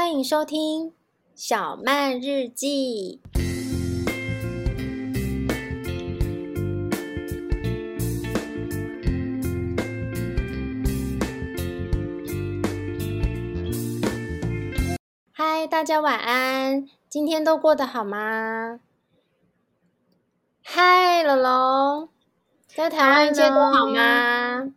欢迎收听小曼日记。嗨，大家晚安，今天都过得好吗？嗨，龙龙，在台湾一切都好吗？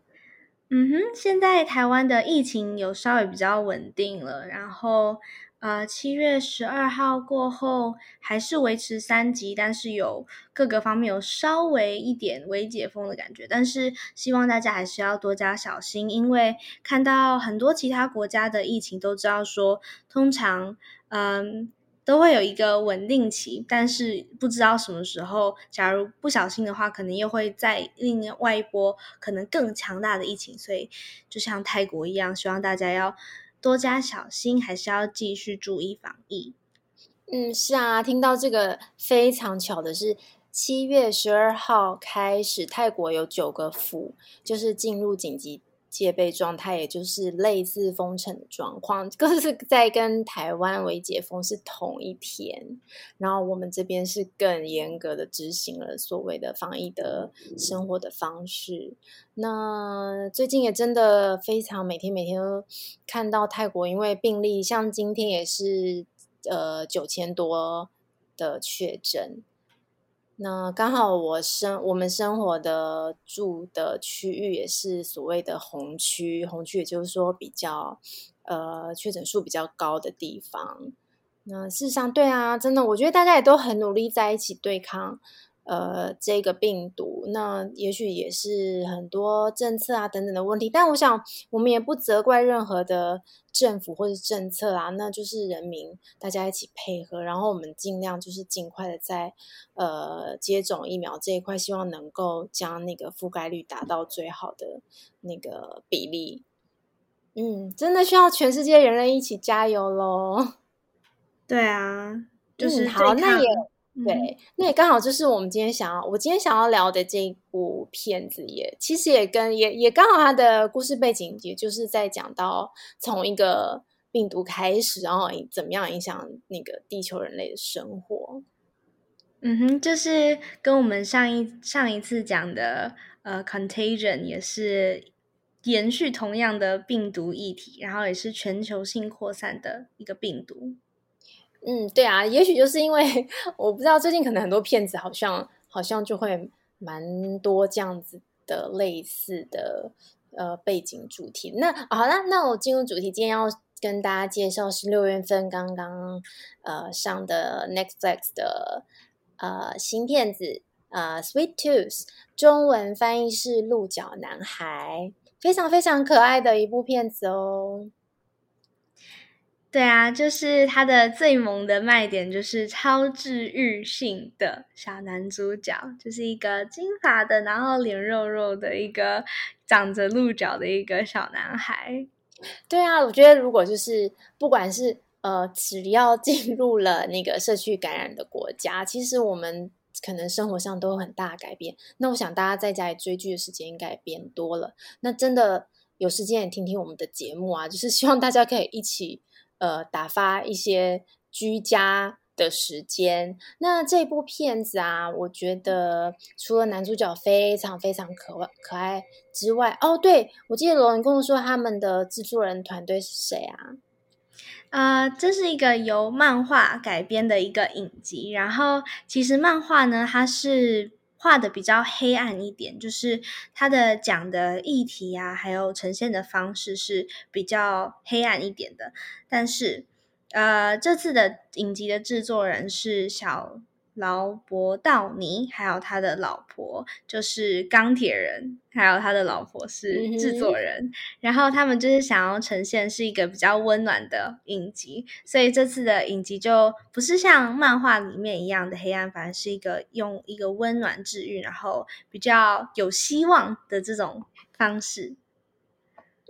嗯哼，现在台湾的疫情有稍微比较稳定了，然后呃，七月十二号过后还是维持三级，但是有各个方面有稍微一点微解封的感觉，但是希望大家还是要多加小心，因为看到很多其他国家的疫情都知道说，通常嗯。都会有一个稳定期，但是不知道什么时候，假如不小心的话，可能又会再另外一波可能更强大的疫情。所以就像泰国一样，希望大家要多加小心，还是要继续注意防疫。嗯，是啊，听到这个非常巧的是，七月十二号开始，泰国有九个府就是进入紧急戒备状态，也就是类似封城的状况，更是在跟台湾微解封是同一天。然后我们这边是更严格的执行了所谓的防疫的生活的方式。那最近也真的非常每天每天都看到泰国，因为病例像今天也是呃九千多的确诊。那刚好我生我们生活的住的区域也是所谓的红区，红区也就是说比较呃确诊数比较高的地方。那事实上，对啊，真的，我觉得大家也都很努力在一起对抗。呃，这个病毒，那也许也是很多政策啊等等的问题，但我想我们也不责怪任何的政府或者政策啊，那就是人民大家一起配合，然后我们尽量就是尽快的在呃接种疫苗这一块，希望能够将那个覆盖率达到最好的那个比例。嗯，真的需要全世界人类一起加油喽！对啊，就是、嗯、好，那也。对，那也刚好就是我们今天想要，我今天想要聊的这一部片子也，也其实也跟也也刚好它的故事背景，也就是在讲到从一个病毒开始，然后怎么样影响那个地球人类的生活。嗯哼，就是跟我们上一上一次讲的呃，Contagion 也是延续同样的病毒议题，然后也是全球性扩散的一个病毒。嗯，对啊，也许就是因为我不知道最近可能很多片子好像好像就会蛮多这样子的类似的呃背景主题。那好了，那我进入主题，今天要跟大家介绍是六月份刚刚呃上的 Netflix 的呃新片子呃 Sweet Tooth，中文翻译是鹿角男孩，非常非常可爱的一部片子哦。对啊，就是他的最萌的卖点，就是超治愈性的小男主角，就是一个金发的，然后脸肉肉的一个长着鹿角的一个小男孩。对啊，我觉得如果就是不管是呃，只要进入了那个社区感染的国家，其实我们可能生活上都有很大的改变。那我想大家在家里追剧的时间应该也变多了。那真的有时间也听听我们的节目啊，就是希望大家可以一起。呃，打发一些居家的时间。那这部片子啊，我觉得除了男主角非常非常可爱可爱之外，哦，对，我记得罗文公说他们的制作人团队是谁啊？呃，这是一个由漫画改编的一个影集。然后，其实漫画呢，它是。画的比较黑暗一点，就是他的讲的议题啊，还有呈现的方式是比较黑暗一点的。但是，呃，这次的影集的制作人是小劳勃道尼，还有他的老婆就是钢铁人，还有他的老婆是制作人，嗯、然后他们就是想要呈现是一个比较温暖的影集，所以这次的影集就不是像漫画里面一样的黑暗，反而是一个用一个温暖治愈，然后比较有希望的这种方式。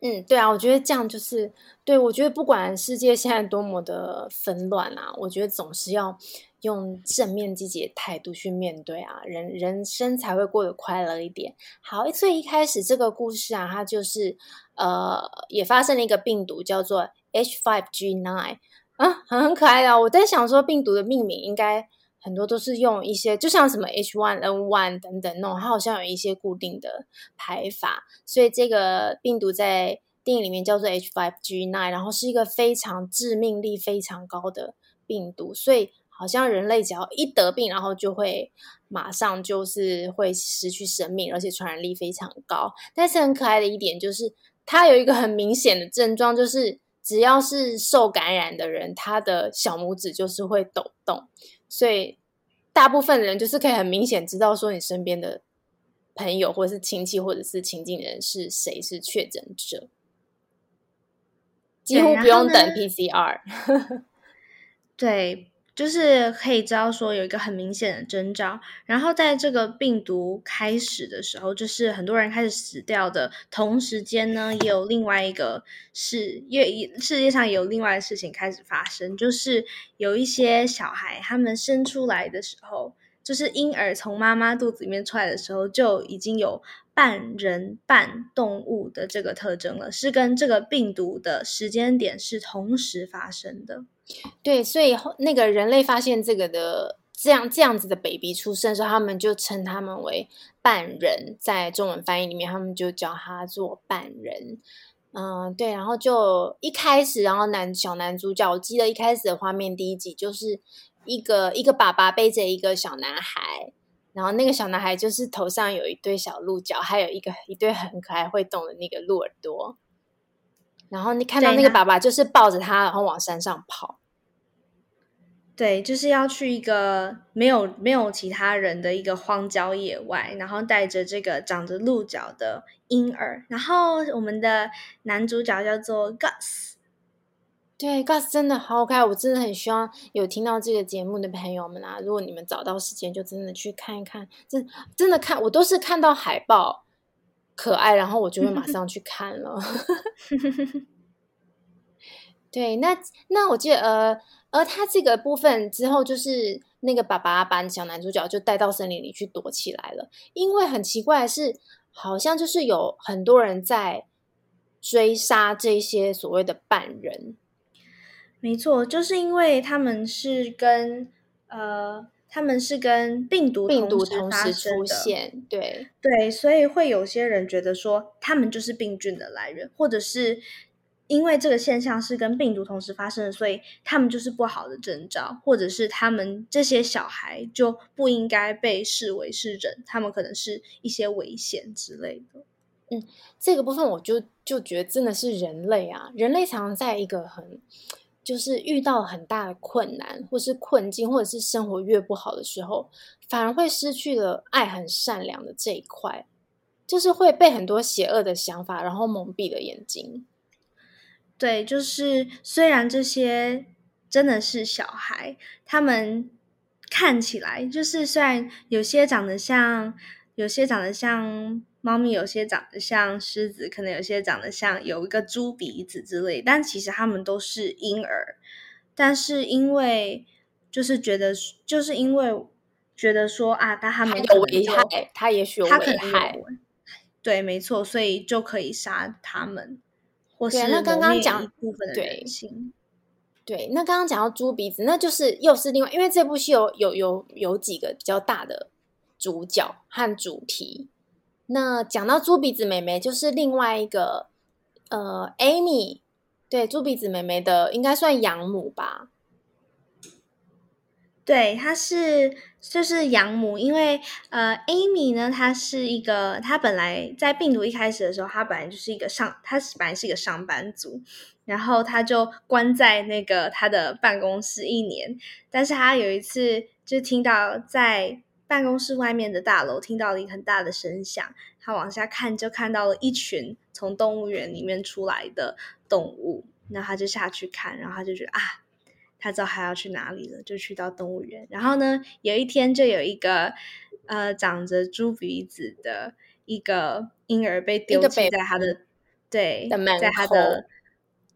嗯，对啊，我觉得这样就是对，我觉得不管世界现在多么的纷乱啊，我觉得总是要。用正面积极的态度去面对啊，人人生才会过得快乐一点。好，所以一开始这个故事啊，它就是呃，也发生了一个病毒叫做 H5G9，啊，很很可爱的。我在想说，病毒的命名应该很多都是用一些，就像什么 H1N1 等等那种，它好像有一些固定的排法。所以这个病毒在电影里面叫做 H5G9，然后是一个非常致命力非常高的病毒，所以。好像人类只要一得病，然后就会马上就是会失去生命，而且传染力非常高。但是很可爱的一点就是，它有一个很明显的症状，就是只要是受感染的人，他的小拇指就是会抖动。所以大部分人就是可以很明显知道说，你身边的朋友或者是亲戚或者是亲近人是谁是确诊者，几乎不用等 PCR。对。就是可以知道说有一个很明显的征兆，然后在这个病毒开始的时候，就是很多人开始死掉的同时间呢，也有另外一个事，因为世界上有另外的事情开始发生，就是有一些小孩他们生出来的时候，就是婴儿从妈妈肚子里面出来的时候，就已经有半人半动物的这个特征了，是跟这个病毒的时间点是同时发生的。对，所以那个人类发现这个的这样这样子的 baby 出生的时候，他们就称他们为半人，在中文翻译里面，他们就叫他做半人。嗯，对，然后就一开始，然后男小男主角，我记得一开始的画面，第一集就是一个一个爸爸背着一个小男孩，然后那个小男孩就是头上有一对小鹿角，还有一个一对很可爱会动的那个鹿耳朵。然后你看到那个爸爸就是抱着他，然后往山上跑。对，就是要去一个没有没有其他人的一个荒郊野外，然后带着这个长着鹿角的婴儿。然后我们的男主角叫做 Gus。对，Gus 真的好可爱，我真的很希望有听到这个节目的朋友们啊，如果你们找到时间，就真的去看一看。真真的看，我都是看到海报。可爱，然后我就会马 上去看了。对，那那我记得，呃，而他这个部分之后，就是那个爸爸把小男主角就带到森林里去躲起来了。因为很奇怪的是，好像就是有很多人在追杀这些所谓的半人。没错，就是因为他们是跟呃。他们是跟病毒病毒同时出现，对对，所以会有些人觉得说他们就是病菌的来源，或者是因为这个现象是跟病毒同时发生的，所以他们就是不好的征兆，或者是他们这些小孩就不应该被视为是人，他们可能是一些危险之类的。嗯，这个部分我就就觉得真的是人类啊，人类常常在一个很。就是遇到很大的困难，或是困境，或者是生活越不好的时候，反而会失去了爱很善良的这一块，就是会被很多邪恶的想法，然后蒙蔽了眼睛。对，就是虽然这些真的是小孩，他们看起来就是虽然有些长得像，有些长得像。猫咪有些长得像狮子，可能有些长得像有一个猪鼻子之类，但其实它们都是婴儿。但是因为就是觉得，就是因为觉得说啊，但他们有危害，他也许有危害。对，没错，所以就可以杀他们，或是那刚刚讲一部分的人性。对，那刚刚讲到猪鼻子，那就是又是另外，因为这部戏有有有有几个比较大的主角和主题。那讲到猪鼻子妹妹，就是另外一个呃，Amy，对，猪鼻子妹妹的应该算养母吧？对，她是就是养母，因为呃，Amy 呢，她是一个，她本来在病毒一开始的时候，她本来就是一个上，她是本来是一个上班族，然后她就关在那个她的办公室一年，但是她有一次就听到在。办公室外面的大楼听到了一个很大的声响，他往下看就看到了一群从动物园里面出来的动物，那他就下去看，然后他就觉得啊，他知道他要去哪里了，就去到动物园。然后呢，有一天就有一个呃长着猪鼻子的一个婴儿被丢弃在他的对，在他的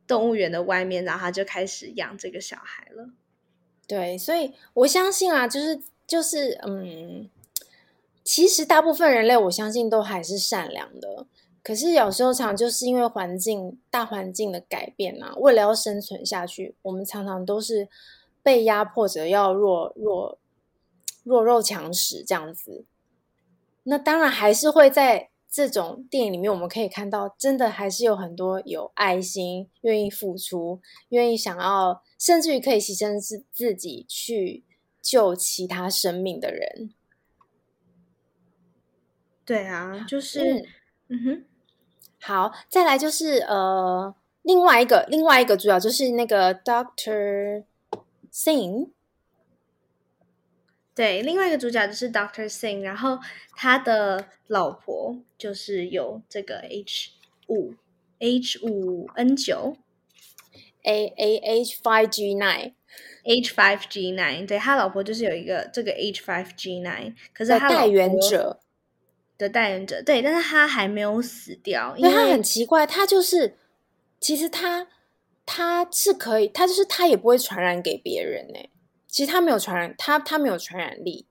动物园的外面，然后他就开始养这个小孩了。对，所以我相信啊，就是。就是嗯，其实大部分人类我相信都还是善良的，可是有时候常就是因为环境大环境的改变啊，为了要生存下去，我们常常都是被压迫着要弱弱弱肉强食这样子。那当然还是会在这种电影里面，我们可以看到，真的还是有很多有爱心、愿意付出、愿意想要，甚至于可以牺牲自自己去救其他生命的人。对啊，就是，嗯，嗯哼。好，再来就是呃，另外一个另外一个主角就是那个 Doctor Singh，对，另外一个主角就是 Doctor Singh，然后他的老婆就是有这个 H 五 H 五 N 九 A A H five G nine H five G nine，对，他老婆就是有一个这个 H five G nine，可是他代言者。的代言者对，但是他还没有死掉，因为他很奇怪，他就是其实他他是可以，他就是他也不会传染给别人呢。其实他没有传染，他他没有传染力。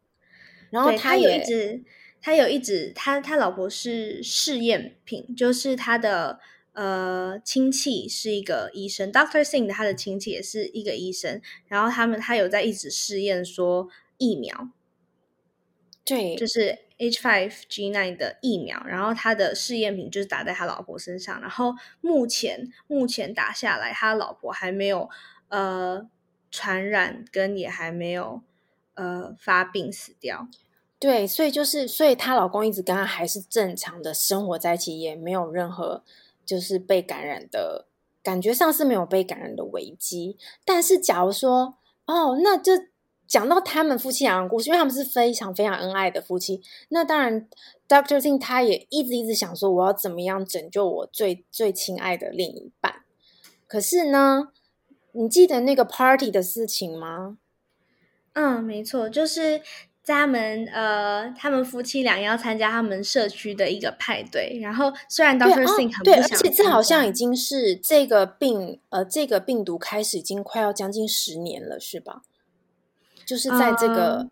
然后他有一直，他有一直，他他老婆是试验品，就是他的呃亲戚是一个医生，Doctor Singh 他的亲戚也是一个医生，然后他们他有在一直试验说疫苗，对，就是。H5G9 的疫苗，然后他的试验品就是打在他老婆身上，然后目前目前打下来，他老婆还没有呃传染，跟也还没有呃发病死掉。对，所以就是，所以她老公一直跟她还是正常的生活在一起，也没有任何就是被感染的感觉上是没有被感染的危机。但是假如说哦，那这。讲到他们夫妻俩的故事，因为他们是非常非常恩爱的夫妻。那当然，Doctor Singh 他也一直一直想说，我要怎么样拯救我最最亲爱的另一半。可是呢，你记得那个 party 的事情吗？嗯，没错，就是在他们呃，他们夫妻俩要参加他们社区的一个派对。然后虽然 Doctor Singh 很不想，对，而且这好像已经是这个病呃，这个病毒开始已经快要将近十年了，是吧？就是在这个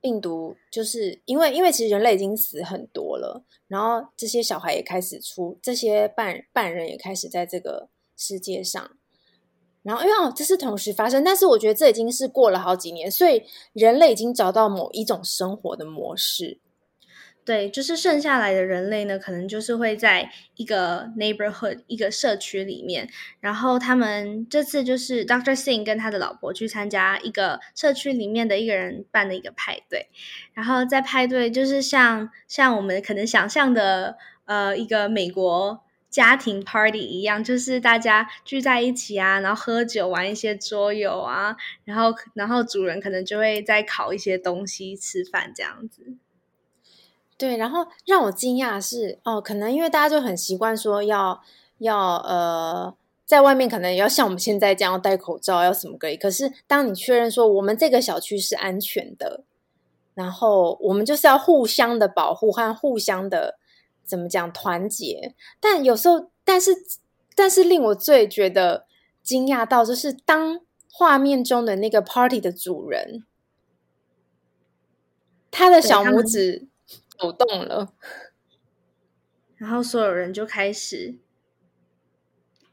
病毒，就是因为因为其实人类已经死很多了，然后这些小孩也开始出，这些半半人也开始在这个世界上，然后因为，这是同时发生，但是我觉得这已经是过了好几年，所以人类已经找到某一种生活的模式。对，就是剩下来的人类呢，可能就是会在一个 neighborhood 一个社区里面，然后他们这次就是 Doctor Singh 跟他的老婆去参加一个社区里面的一个人办的一个派对，然后在派对就是像像我们可能想象的呃一个美国家庭 party 一样，就是大家聚在一起啊，然后喝酒玩一些桌游啊，然后然后主人可能就会再烤一些东西吃饭这样子。对，然后让我惊讶是，哦，可能因为大家就很习惯说要要呃，在外面可能也要像我们现在这样要戴口罩，要什么隔离。可是当你确认说我们这个小区是安全的，然后我们就是要互相的保护和互相的怎么讲团结。但有时候，但是但是令我最觉得惊讶到，就是当画面中的那个 party 的主人，他的小拇指。抖动了，然后所有人就开始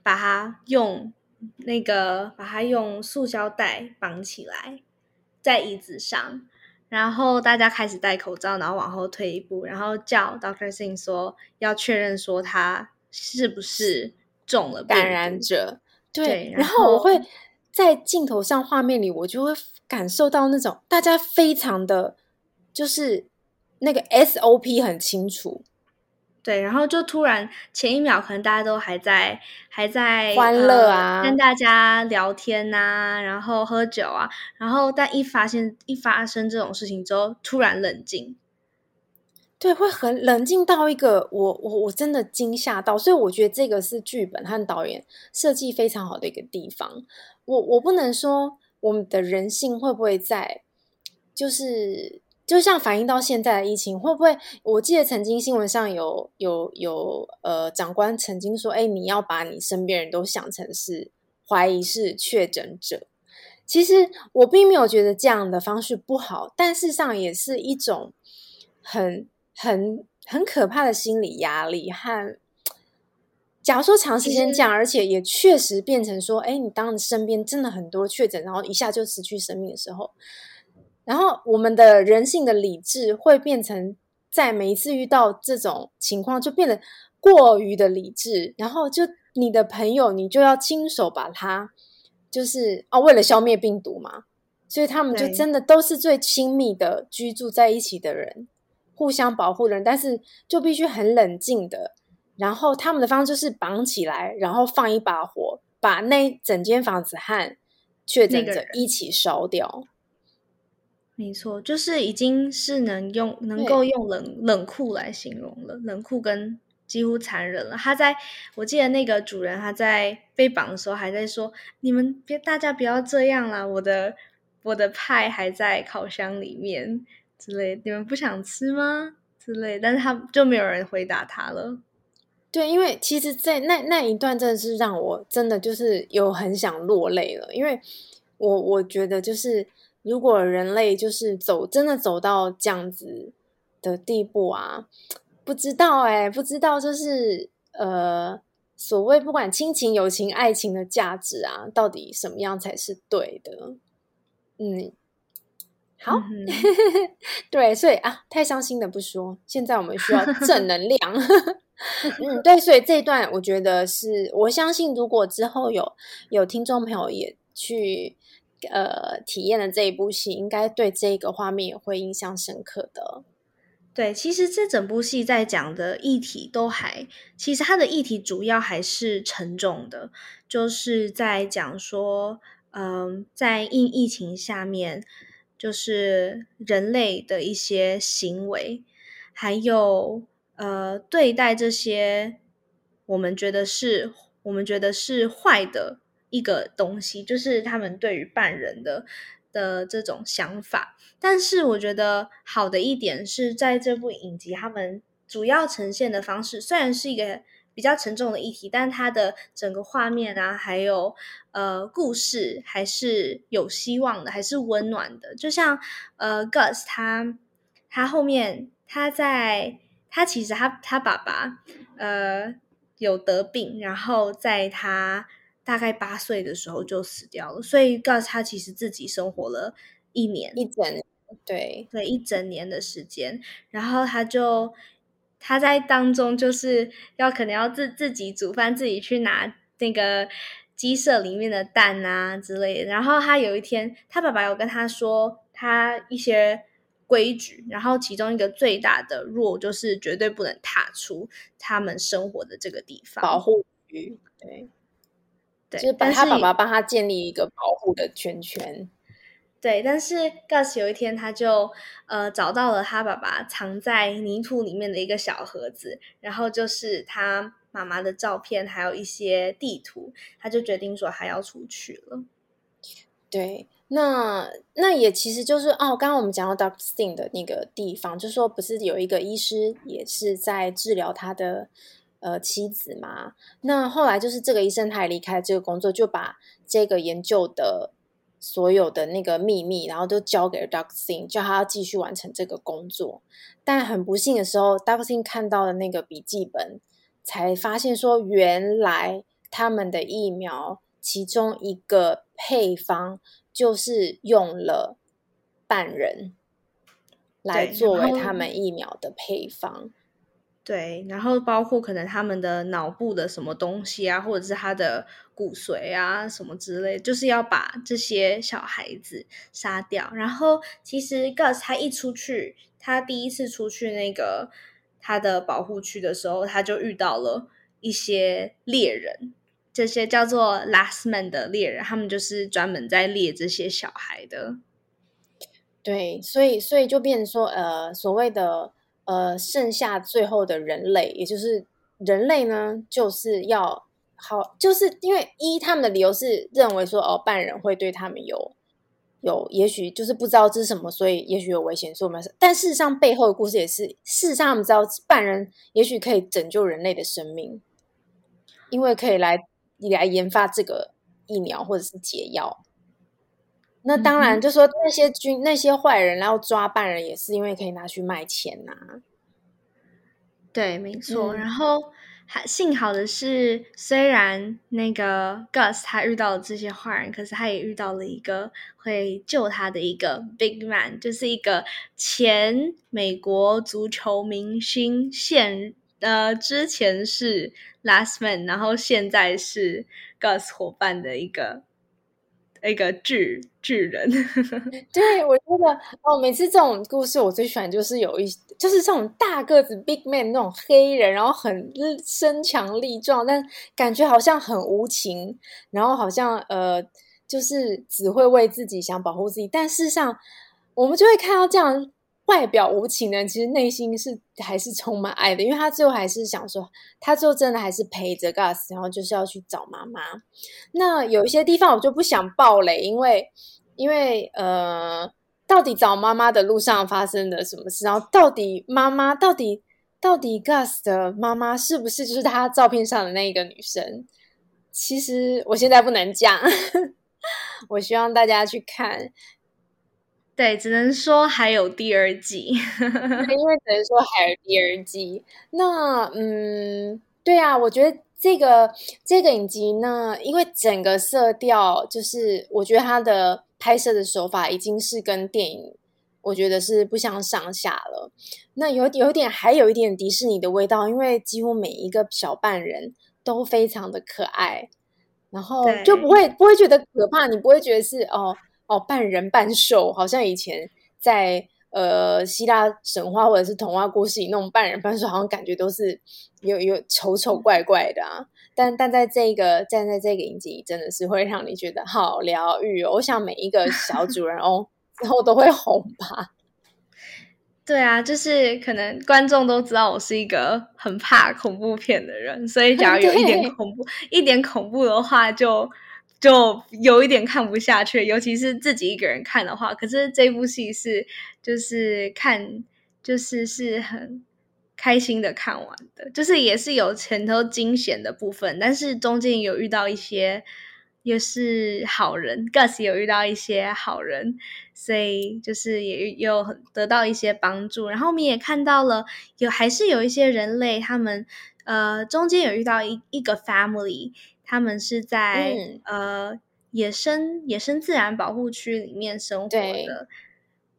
把他用那个把他用塑胶袋绑起来在椅子上，然后大家开始戴口罩，然后往后退一步，然后叫 Doctor Singh 说要确认说他是不是中了感染者。对，对，然后我会在镜头上画面里，我就会感受到那种大家非常的就是。那个 SOP 很清楚，对，然后就突然前一秒可能大家都还在还在欢乐啊、呃，跟大家聊天啊，然后喝酒啊，然后但一发现一发生这种事情之后，突然冷静，对，会很冷静到一个我我我真的惊吓到，所以我觉得这个是剧本和导演设计非常好的一个地方。我我不能说我们的人性会不会在，就是。就像反映到现在的疫情，会不会？我记得曾经新闻上有有有呃长官曾经说：“哎，你要把你身边人都想成是怀疑是确诊者。”其实我并没有觉得这样的方式不好，但事实上也是一种很很很可怕的心理压力和假如说长时间这样，而且也确实变成说，哎，你当你身边真的很多确诊，然后一下就失去生命的时候，然后我们的人性的理智会变成，在每一次遇到这种情况，就变得过于的理智，然后就你的朋友，你就要亲手把他，就是哦，为了消灭病毒嘛，所以他们就真的都是最亲密的居住在一起的人，互相保护的人，但是就必须很冷静的。然后他们的方式就是绑起来，然后放一把火，把那整间房子和确诊者一起烧掉。没错，就是已经是能用能够用冷冷酷来形容了，冷酷跟几乎残忍了。他在我记得那个主人他在被绑的时候还在说：“你们别大家不要这样啦，我的我的派还在烤箱里面之类，你们不想吃吗？”之类，但是他就没有人回答他了。对，因为其实，在那那一段真的是让我真的就是有很想落泪了，因为我我觉得就是如果人类就是走真的走到这样子的地步啊，不知道哎，不知道就是呃所谓不管亲情、友情、爱情的价值啊，到底什么样才是对的？嗯，好，嗯、对，所以啊，太伤心的不说，现在我们需要 正能量。嗯，对，所以这一段我觉得是，我相信如果之后有有听众朋友也去呃体验了这一部戏，应该对这个画面也会印象深刻的。对，其实这整部戏在讲的议题都还，其实它的议题主要还是沉重的，就是在讲说，嗯、在疫疫情下面，就是人类的一些行为，还有。呃，对待这些我们觉得是我们觉得是坏的一个东西，就是他们对于半人的的这种想法。但是我觉得好的一点是在这部影集，他们主要呈现的方式虽然是一个比较沉重的议题，但它的整个画面啊，还有呃故事还是有希望的，还是温暖的。就像呃 Gus 他他后面他在。他其实他他爸爸呃有得病，然后在他大概八岁的时候就死掉了，所以告诉他其实自己生活了一年一整对对一整年的时间，然后他就他在当中就是要可能要自自己煮饭，自己去拿那个鸡舍里面的蛋啊之类的，然后他有一天他爸爸有跟他说他一些。规矩，然后其中一个最大的弱就是绝对不能踏出他们生活的这个地方，保护区。对，对，就是把他爸爸帮他建立一个保护的圈圈。对，但是 Gus 有一天他就呃找到了他爸爸藏在泥土里面的一个小盒子，然后就是他妈妈的照片，还有一些地图，他就决定说还要出去了。对。那那也其实就是哦，刚刚我们讲到 Dr. Singh 的那个地方，就是说不是有一个医师也是在治疗他的呃妻子嘛？那后来就是这个医生他也离开这个工作，就把这个研究的所有的那个秘密，然后都交给了 Dr. Singh，叫他要继续完成这个工作。但很不幸的时候，Dr. Singh 看到了那个笔记本，才发现说原来他们的疫苗其中一个配方。就是用了半人来作为他们疫苗的配方，对，然后包括可能他们的脑部的什么东西啊，或者是他的骨髓啊什么之类，就是要把这些小孩子杀掉。然后其实 Gus 他一出去，他第一次出去那个他的保护区的时候，他就遇到了一些猎人。这些叫做 Last Man 的猎人，他们就是专门在猎这些小孩的。对，所以所以就变成说，呃，所谓的呃，剩下最后的人类，也就是人类呢，就是要好，就是因为一他们的理由是认为说，哦，半人会对他们有有，也许就是不知道这是什么，所以也许有危险，所以我们，但事实上背后的故事也是，事实上他们知道半人也许可以拯救人类的生命，因为可以来。你来研发这个疫苗或者是解药，那当然就说那些军、嗯、那些坏人然后抓犯人，也是因为可以拿去卖钱呐、啊。对，没错。嗯、然后还幸好的是，虽然那个 Gus 他遇到了这些坏人，可是他也遇到了一个会救他的一个 Big Man，就是一个前美国足球明星，现呃之前是 Last Man，然后现在是 Gus 伙伴的一个。那个巨巨人，对，我觉得哦，每次这种故事我最喜欢就是有一就是这种大个子 big man 那种黑人，然后很身强力壮，但感觉好像很无情，然后好像呃就是只会为自己想保护自己，但事实上我们就会看到这样。外表无情的人，其实内心是还是充满爱的，因为他最后还是想说，他最后真的还是陪着 Gus，然后就是要去找妈妈。那有一些地方我就不想爆雷，因为因为呃，到底找妈妈的路上发生了什么事？然后到底妈妈到底到底 Gus 的妈妈是不是就是他照片上的那一个女生？其实我现在不能讲，我希望大家去看。对，只能说还有第二季，因为只能说还有第二季。那嗯，对啊，我觉得这个这个影集呢，因为整个色调就是，我觉得它的拍摄的手法已经是跟电影，我觉得是不相上下了。那有有点，还有一点迪士尼的味道，因为几乎每一个小半人都非常的可爱，然后就不会不会觉得可怕，你不会觉得是哦。哦，半人半兽，好像以前在呃希腊神话或者是童话故事里那种半人半兽，好像感觉都是有有丑丑怪怪的啊。但但在这个站在这个影集，真的是会让你觉得好疗愈哦。我想每一个小 主人翁之后都会红吧。对啊，就是可能观众都知道我是一个很怕恐怖片的人，所以假如有一点 恐怖，一点恐怖的话就。就就有一点看不下去，尤其是自己一个人看的话。可是这部戏是就是看就是是很开心的看完的，就是也是有前头惊险的部分，但是中间有遇到一些也是好人，Gus 有遇到一些好人，所以就是也有很得到一些帮助。然后我们也看到了有还是有一些人类，他们呃中间有遇到一一个 family。他们是在、嗯、呃野生野生自然保护区里面生活的，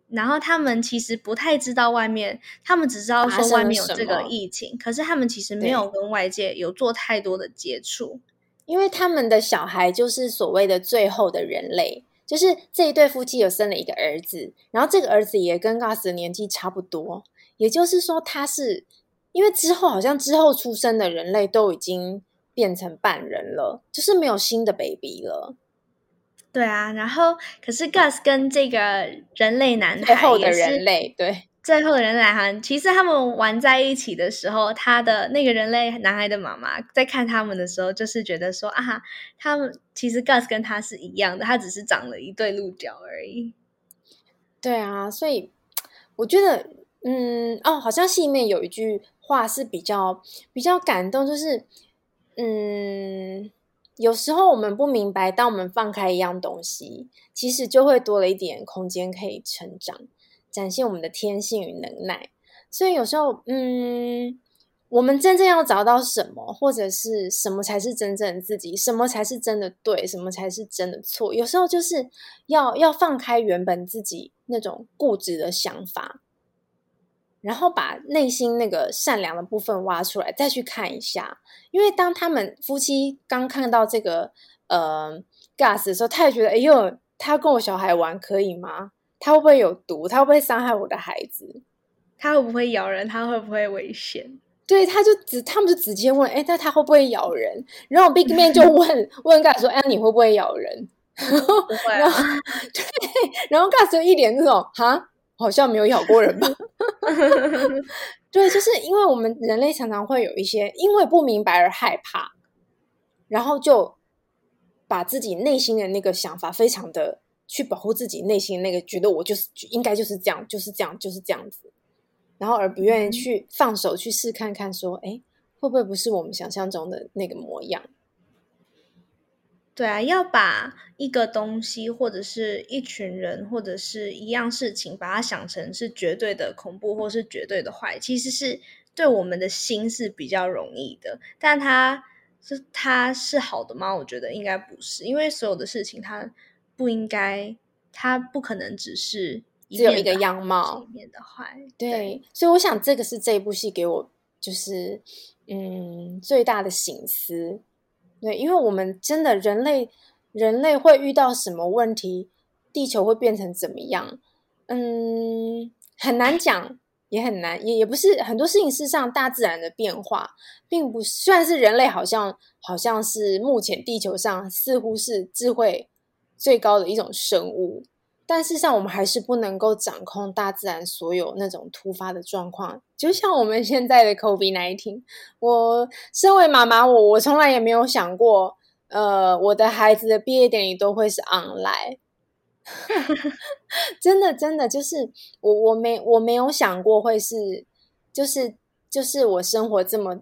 然后他们其实不太知道外面，他们只知道说外面有这个疫情，可是他们其实没有跟外界有做太多的接触，因为他们的小孩就是所谓的最后的人类，就是这一对夫妻有生了一个儿子，然后这个儿子也跟 Gus 的年纪差不多，也就是说他是因为之后好像之后出生的人类都已经。变成半人了，就是没有新的 baby 了。对啊，然后可是 Gus 跟这个人类男孩，最后的人类，对，最后的人类男孩，其实他们玩在一起的时候，他的那个人类男孩的妈妈在看他们的时候，就是觉得说啊，他们其实 Gus 跟他是一样的，他只是长了一对鹿角而已。对啊，所以我觉得，嗯，哦，好像戏里面有一句话是比较比较感动，就是。嗯，有时候我们不明白，当我们放开一样东西，其实就会多了一点空间可以成长，展现我们的天性与能耐。所以有时候，嗯，我们真正要找到什么，或者是什么才是真正的自己，什么才是真的对，什么才是真的错，有时候就是要要放开原本自己那种固执的想法。然后把内心那个善良的部分挖出来，再去看一下。因为当他们夫妻刚看到这个呃 gas 的时候，他也觉得：哎呦，他跟我小孩玩可以吗？他会不会有毒？他会不会伤害我的孩子？他会不会咬人？他会不会危险？对，他就直，他们就直接问：哎，那他会不会咬人？然后 Big Man 就问 问 gas 说：哎，你会不会咬人？不会啊。对，然后 gas 就一脸那种哈。好像没有咬过人吧？对，就是因为我们人类常常会有一些因为不明白而害怕，然后就把自己内心的那个想法非常的去保护自己内心的那个，觉得我就是应该就是这样，就是这样，就是这样子，然后而不愿意去放手去试看看，说，哎，会不会不是我们想象中的那个模样？对啊，要把一个东西或者是一群人或者是一样事情，把它想成是绝对的恐怖或是绝对的坏，其实是对我们的心是比较容易的。但它是它是好的吗？我觉得应该不是，因为所有的事情它不应该，它不可能只是只有一个样貌一面的坏。对，对，所以我想这个是这一部戏给我就是嗯最大的醒思。对，因为我们真的人类，人类会遇到什么问题，地球会变成怎么样？嗯，很难讲，也很难，也也不是很多事情。是上，大自然的变化，并不虽然是人类，好像好像是目前地球上似乎是智慧最高的一种生物。但事实上，我们还是不能够掌控大自然所有那种突发的状况，就像我们现在的 COVID-19。我身为妈妈，我我从来也没有想过，呃，我的孩子的毕业典礼都会是 online。真的，真的，就是我我没我没有想过会是，就是就是我生活这么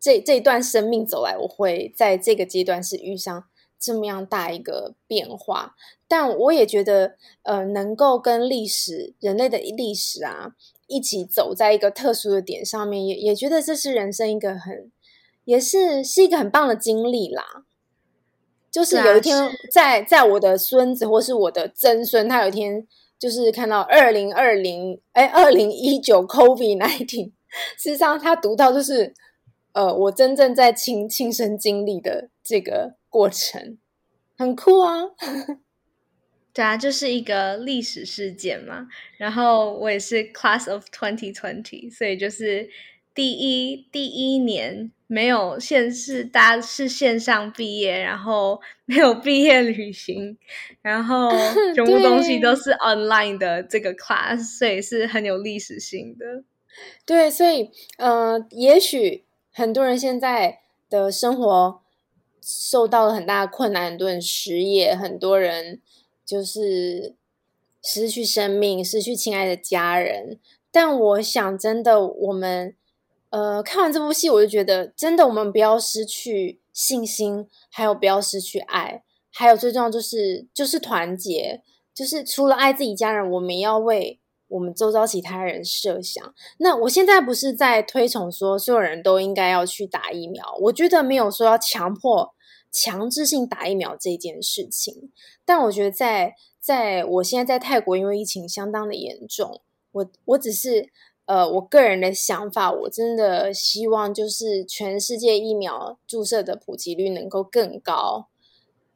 这这段生命走来，我会在这个阶段是遇上。这么样大一个变化，但我也觉得，呃，能够跟历史、人类的历史啊，一起走在一个特殊的点上面，也也觉得这是人生一个很，也是是一个很棒的经历啦。就是有一天在，在在我的孙子或是我的曾孙，他有一天就是看到二零二零，哎，二零一九 COVID-19，事实上他读到就是，呃，我真正在亲亲身经历的这个。过程很酷啊，对啊，就是一个历史事件嘛。然后我也是 Class of 2020，所以就是第一第一年没有线是大家是线上毕业，然后没有毕业旅行，然后 全部东西都是 online 的这个 class，所以是很有历史性的。对，所以呃，也许很多人现在的生活。受到了很大的困难，很多人失业，很多人就是失去生命，失去亲爱的家人。但我想，真的，我们呃看完这部戏，我就觉得，真的，我们不要失去信心，还有不要失去爱，还有最重要就是就是团结，就是除了爱自己家人，我们要为我们周遭其他人设想。那我现在不是在推崇说所有人都应该要去打疫苗，我觉得没有说要强迫。强制性打疫苗这件事情，但我觉得在在我现在在泰国，因为疫情相当的严重，我我只是呃我个人的想法，我真的希望就是全世界疫苗注射的普及率能够更高，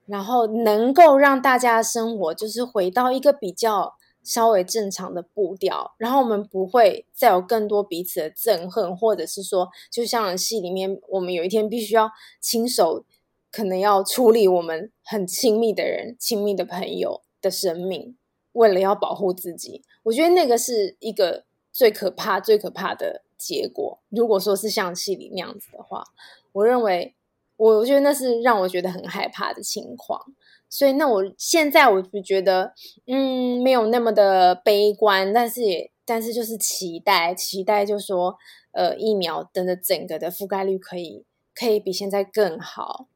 然后能够让大家的生活就是回到一个比较稍微正常的步调，然后我们不会再有更多彼此的憎恨，或者是说，就像戏里面我们有一天必须要亲手。可能要处理我们很亲密的人、亲密的朋友的生命，为了要保护自己，我觉得那个是一个最可怕、最可怕的结果。如果说是像戏里那样子的话，我认为，我觉得那是让我觉得很害怕的情况。所以，那我现在我就觉得，嗯，没有那么的悲观，但是也，但是就是期待，期待，就说，呃，疫苗等的整个的覆盖率可以，可以比现在更好。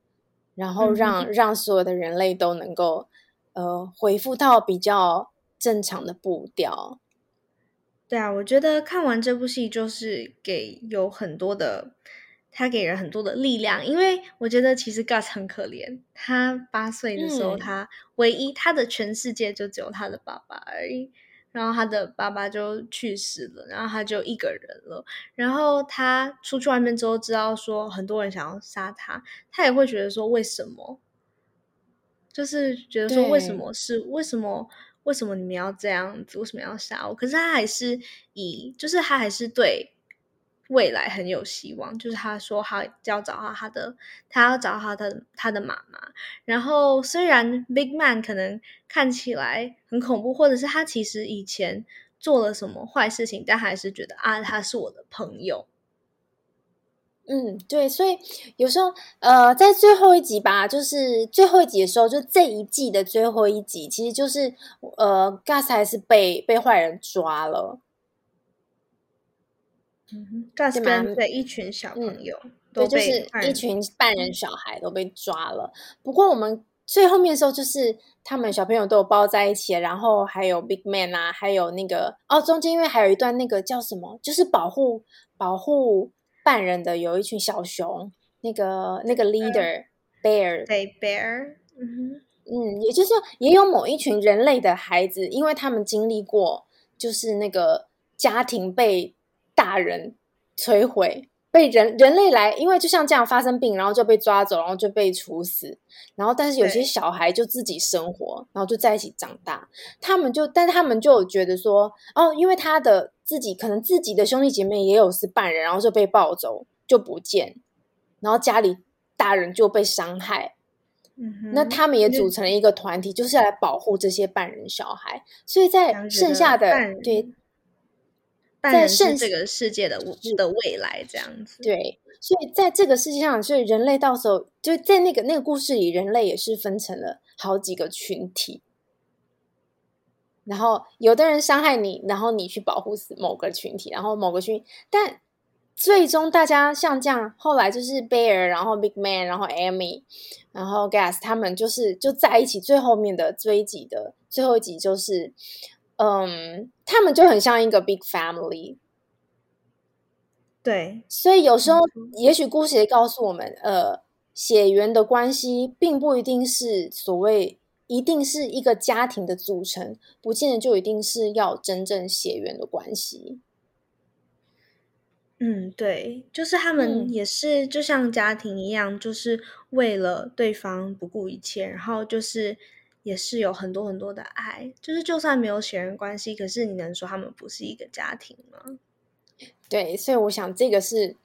然后让让所有的人类都能够，呃，恢复到比较正常的步调。对啊，我觉得看完这部戏就是给有很多的，他给人很多的力量。因为我觉得其实 Gus 很可怜，他八岁的时候，他唯一他的全世界就只有他的爸爸而已。然后他的爸爸就去世了，然后他就一个人了。然后他出去外面之后，知道说很多人想要杀他，他也会觉得说为什么？就是觉得说为什么是为什么？为什么你们要这样子？为什么要杀我？可是他还是以，就是他还是对。未来很有希望，就是他说他要找到他的，他要找到他的他的妈妈。然后虽然 Big Man 可能看起来很恐怖，或者是他其实以前做了什么坏事情，但还是觉得啊，他是我的朋友。嗯，对，所以有时候呃，在最后一集吧，就是最后一集的时候，就这一季的最后一集，其实就是呃，Gus 还是被被坏人抓了。嗯，Gus 跟对一群小朋友，嗯，对，就是一群半人小孩都被抓了。不过我们最后面的时候，就是他们小朋友都有抱在一起，然后还有 Big Man 啊，还有那个哦，中间因为还有一段那个叫什么，就是保护。保护半人的有一群小熊，那个那个 leader、嗯、bear，对 bear，嗯嗯，也就是说，也有某一群人类的孩子，因为他们经历过，就是那个家庭被大人摧毁。被人人类来，因为就像这样发生病，然后就被抓走，然后就被处死。然后，但是有些小孩就自己生活，然后就在一起长大。他们就，但是他们就觉得说，哦，因为他的自己可能自己的兄弟姐妹也有是半人，然后就被抱走，就不见。然后家里大人就被伤害。嗯哼，那他们也组成了一个团体，就是来保护这些半人小孩。所以在剩下的对。在剩这个世界的的未来这样子，对，所以在这个世界上，所以人类到时候就在那个那个故事里，人类也是分成了好几个群体。然后有的人伤害你，然后你去保护死某个群体，然后某个群体，但最终大家像这样，后来就是 Bear，然后 Big Man，然后 Amy，然后 Gas，他们就是就在一起。最后面的追击的最后一集就是。嗯，他们就很像一个 big family，对，所以有时候也许故事也告诉我们，呃，血缘的关系并不一定是所谓一定是一个家庭的组成，不见得就一定是要真正血缘的关系。嗯，对，就是他们也是就像家庭一样，就是为了对方不顾一切，然后就是。也是有很多很多的爱，就是就算没有血缘关系，可是你能说他们不是一个家庭吗？对，所以我想这个是，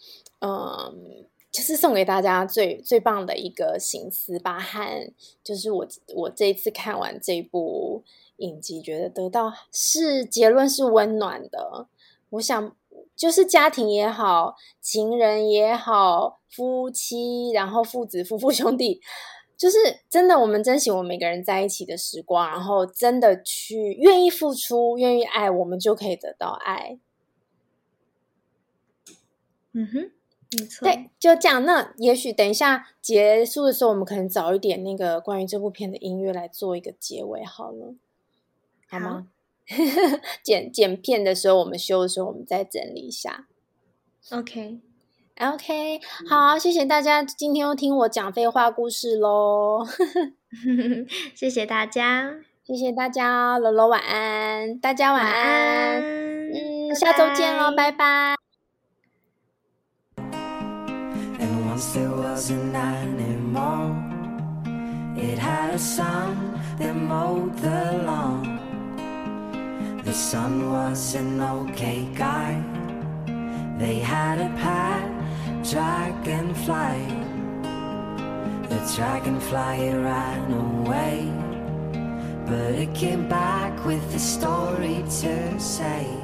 嗯，就是送给大家最最棒的一个省思吧。和就是我我这一次看完这部影集，觉得得到是结论是温暖的。我想就是家庭也好，情人也好，夫妻，然后父子、夫妇、兄弟。就是真的，我们珍惜我们每个人在一起的时光，然后真的去愿意付出、愿意爱，我们就可以得到爱。嗯哼，没错。对，就这样。那也许等一下结束的时候，我们可能找一点那个关于这部片的音乐来做一个结尾，好了，好吗？好 剪剪片的时候，我们修的时候，我们再整理一下。OK。OK，好，谢谢大家今天又听我讲废话故事喽 谢谢大家，谢谢大家，罗罗晚安，大家晚安，晚安嗯，拜拜下周见喽，拜拜。Dragonfly, the dragonfly ran away, but it came back with a story to say.